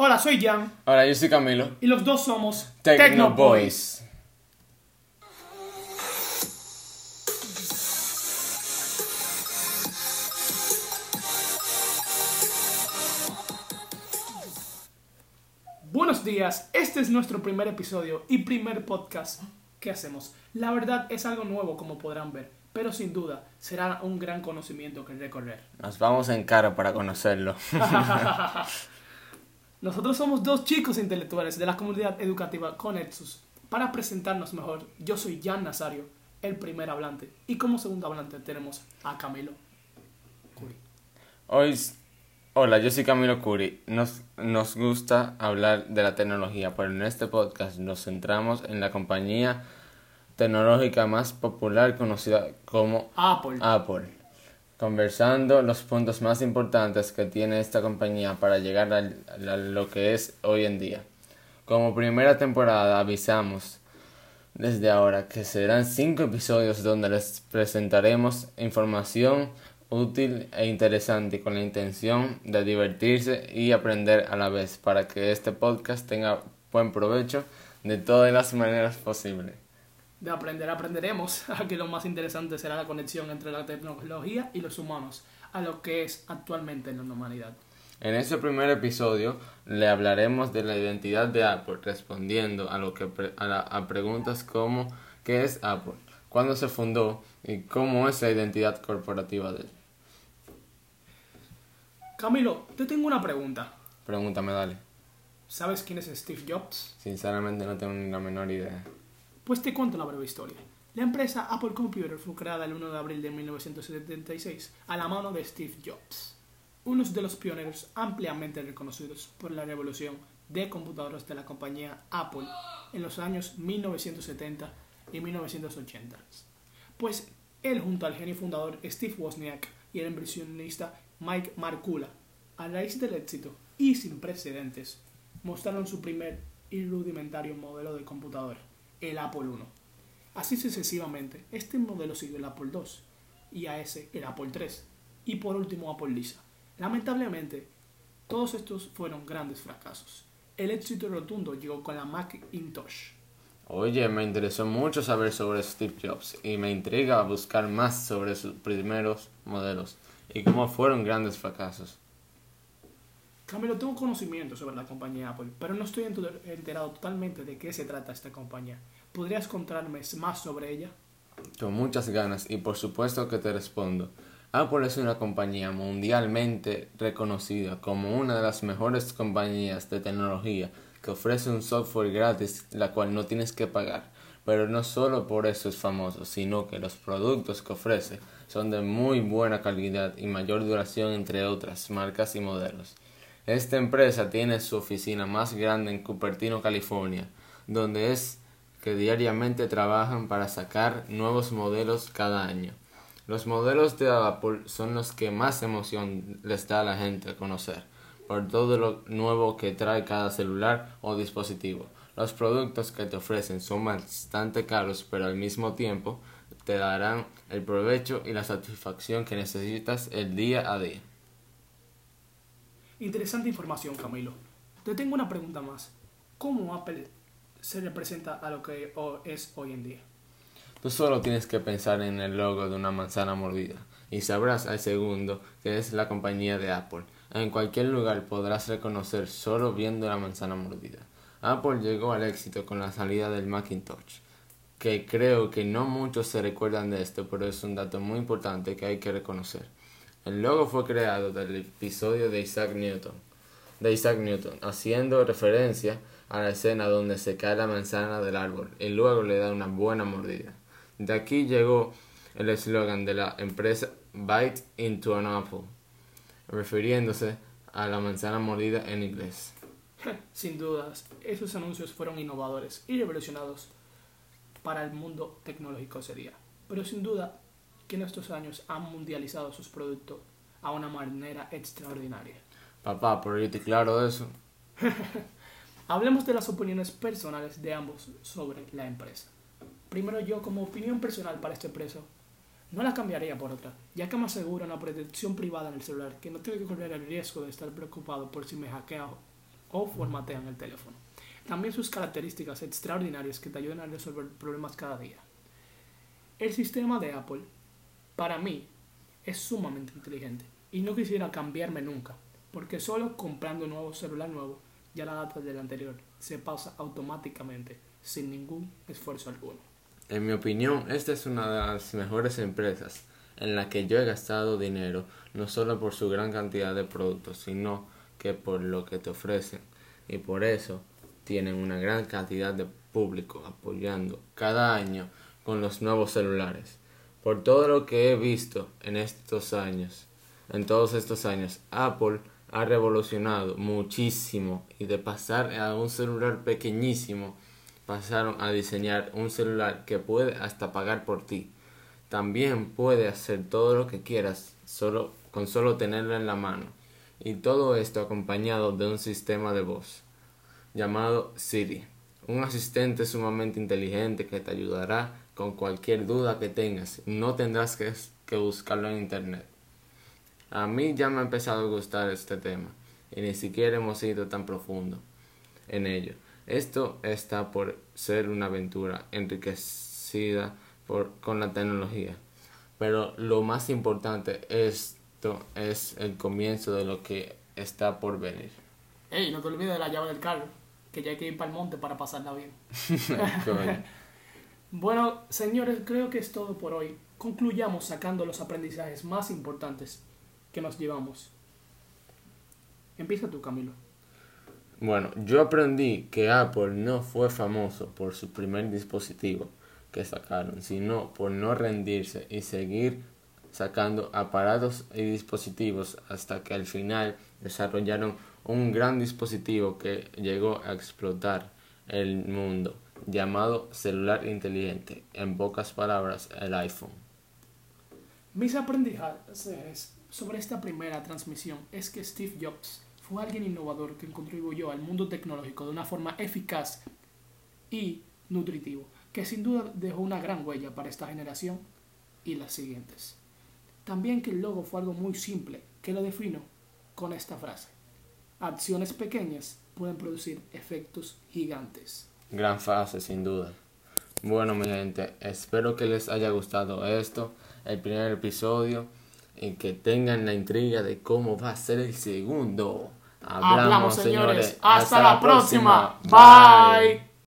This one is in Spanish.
Hola, soy Jan Hola, yo soy Camilo. y los dos somos Tecno Boys. Buenos días, este es nuestro primer episodio y primer podcast que hacemos. La verdad es algo nuevo como podrán ver, pero sin duda será un gran conocimiento que recorrer. Nos vamos en cara para conocerlo. Nosotros somos dos chicos intelectuales de la comunidad educativa Conexus. Para presentarnos mejor, yo soy Jan Nazario, el primer hablante, y como segundo hablante tenemos a Camilo. Curi. Hoy, hola, yo soy Camilo Curi. Nos, nos gusta hablar de la tecnología, pero en este podcast nos centramos en la compañía tecnológica más popular conocida como Apple. Apple, conversando los puntos más importantes que tiene esta compañía para llegar a lo que es hoy en día. Como primera temporada avisamos desde ahora que serán cinco episodios donde les presentaremos información útil e interesante con la intención de divertirse y aprender a la vez para que este podcast tenga buen provecho de todas las maneras posibles. De aprender aprenderemos a que lo más interesante será la conexión entre la tecnología y los humanos, a lo que es actualmente la humanidad. En este primer episodio le hablaremos de la identidad de Apple, respondiendo a, lo que pre- a, la- a preguntas como ¿qué es Apple? ¿Cuándo se fundó? ¿Y cómo es la identidad corporativa de él? Camilo, te tengo una pregunta. Pregúntame, dale. ¿Sabes quién es Steve Jobs? Sinceramente no tengo ni la menor idea. Pues te cuento la breve historia. La empresa Apple Computer fue creada el 1 de abril de 1976 a la mano de Steve Jobs, uno de los pioneros ampliamente reconocidos por la revolución de computadoras de la compañía Apple en los años 1970 y 1980. Pues él junto al genio fundador Steve Wozniak y el inversionista Mike Markula, a raíz del éxito y sin precedentes, mostraron su primer y rudimentario modelo de computadora, el Apple I. Así sucesivamente, este modelo siguió el Apple II y a ese el Apple III y por último Apple Lisa. Lamentablemente, todos estos fueron grandes fracasos. El éxito rotundo llegó con la Macintosh. Oye, me interesó mucho saber sobre Steve Jobs y me intriga buscar más sobre sus primeros modelos y cómo fueron grandes fracasos. Camilo, tengo conocimiento sobre la compañía Apple, pero no estoy enterado totalmente de qué se trata esta compañía. ¿Podrías contarme más sobre ella? Con muchas ganas y por supuesto que te respondo. Apple es una compañía mundialmente reconocida como una de las mejores compañías de tecnología que ofrece un software gratis la cual no tienes que pagar. Pero no solo por eso es famoso, sino que los productos que ofrece son de muy buena calidad y mayor duración entre otras marcas y modelos. Esta empresa tiene su oficina más grande en Cupertino, California, donde es que diariamente trabajan para sacar nuevos modelos cada año. Los modelos de Apple son los que más emoción les da a la gente a conocer, por todo lo nuevo que trae cada celular o dispositivo. Los productos que te ofrecen son bastante caros, pero al mismo tiempo te darán el provecho y la satisfacción que necesitas el día a día. Interesante información, Camilo. Te tengo una pregunta más. ¿Cómo Apple se representa a lo que es hoy en día? Tú solo tienes que pensar en el logo de una manzana mordida y sabrás al segundo que es la compañía de Apple. En cualquier lugar podrás reconocer solo viendo la manzana mordida. Apple llegó al éxito con la salida del Macintosh, que creo que no muchos se recuerdan de esto, pero es un dato muy importante que hay que reconocer. El logo fue creado del episodio de Isaac Newton, de Isaac Newton, haciendo referencia a la escena donde se cae la manzana del árbol y luego le da una buena mordida. De aquí llegó el eslogan de la empresa Bite into an apple, refiriéndose a la manzana mordida en inglés. Sin dudas, esos anuncios fueron innovadores y revolucionados para el mundo tecnológico ese día. Pero sin duda que en estos años han mundializado sus productos a una manera extraordinaria. Papá, por irte claro de eso. Hablemos de las opiniones personales de ambos sobre la empresa. Primero yo, como opinión personal para esta empresa, no la cambiaría por otra, ya que me asegura una protección privada en el celular que no tengo que correr el riesgo de estar preocupado por si me hackeo o formatean el teléfono. También sus características extraordinarias que te ayudan a resolver problemas cada día. El sistema de Apple, para mí, es sumamente inteligente y no quisiera cambiarme nunca, porque solo comprando un nuevo celular nuevo, ya la data del anterior se pasa automáticamente sin ningún esfuerzo alguno. En mi opinión, esta es una de las mejores empresas en la que yo he gastado dinero, no solo por su gran cantidad de productos, sino que por lo que te ofrecen. Y por eso tienen una gran cantidad de público apoyando cada año con los nuevos celulares. Por todo lo que he visto en estos años, en todos estos años, Apple ha revolucionado muchísimo y de pasar a un celular pequeñísimo pasaron a diseñar un celular que puede hasta pagar por ti. También puede hacer todo lo que quieras solo con solo tenerlo en la mano. Y todo esto acompañado de un sistema de voz llamado Siri, un asistente sumamente inteligente que te ayudará con cualquier duda que tengas. No tendrás que, que buscarlo en internet. A mí ya me ha empezado a gustar este tema y ni siquiera hemos ido tan profundo en ello. Esto está por ser una aventura enriquecida por, con la tecnología. Pero lo más importante, esto es el comienzo de lo que está por venir. Ey, no te olvides de la llave del carro, que ya hay que ir para el monte para pasarla bien. bueno, señores, creo que es todo por hoy. Concluyamos sacando los aprendizajes más importantes que nos llevamos. Empieza tú, Camilo. Bueno, yo aprendí que Apple no fue famoso por su primer dispositivo que sacaron, sino por no rendirse y seguir sacando aparatos y dispositivos hasta que al final desarrollaron un gran dispositivo que llegó a explotar el mundo, llamado celular inteligente, en pocas palabras el iPhone. Mis aprendizajes sobre esta primera transmisión es que Steve Jobs fue alguien innovador que contribuyó al mundo tecnológico de una forma eficaz y nutritivo, que sin duda dejó una gran huella para esta generación y las siguientes. También que el logo fue algo muy simple, que lo defino con esta frase. Acciones pequeñas pueden producir efectos gigantes. Gran frase, sin duda. Bueno, mi gente, espero que les haya gustado esto, el primer episodio, y que tengan la intriga de cómo va a ser el segundo. Hablamos, señores. Hasta, la próxima. Bye.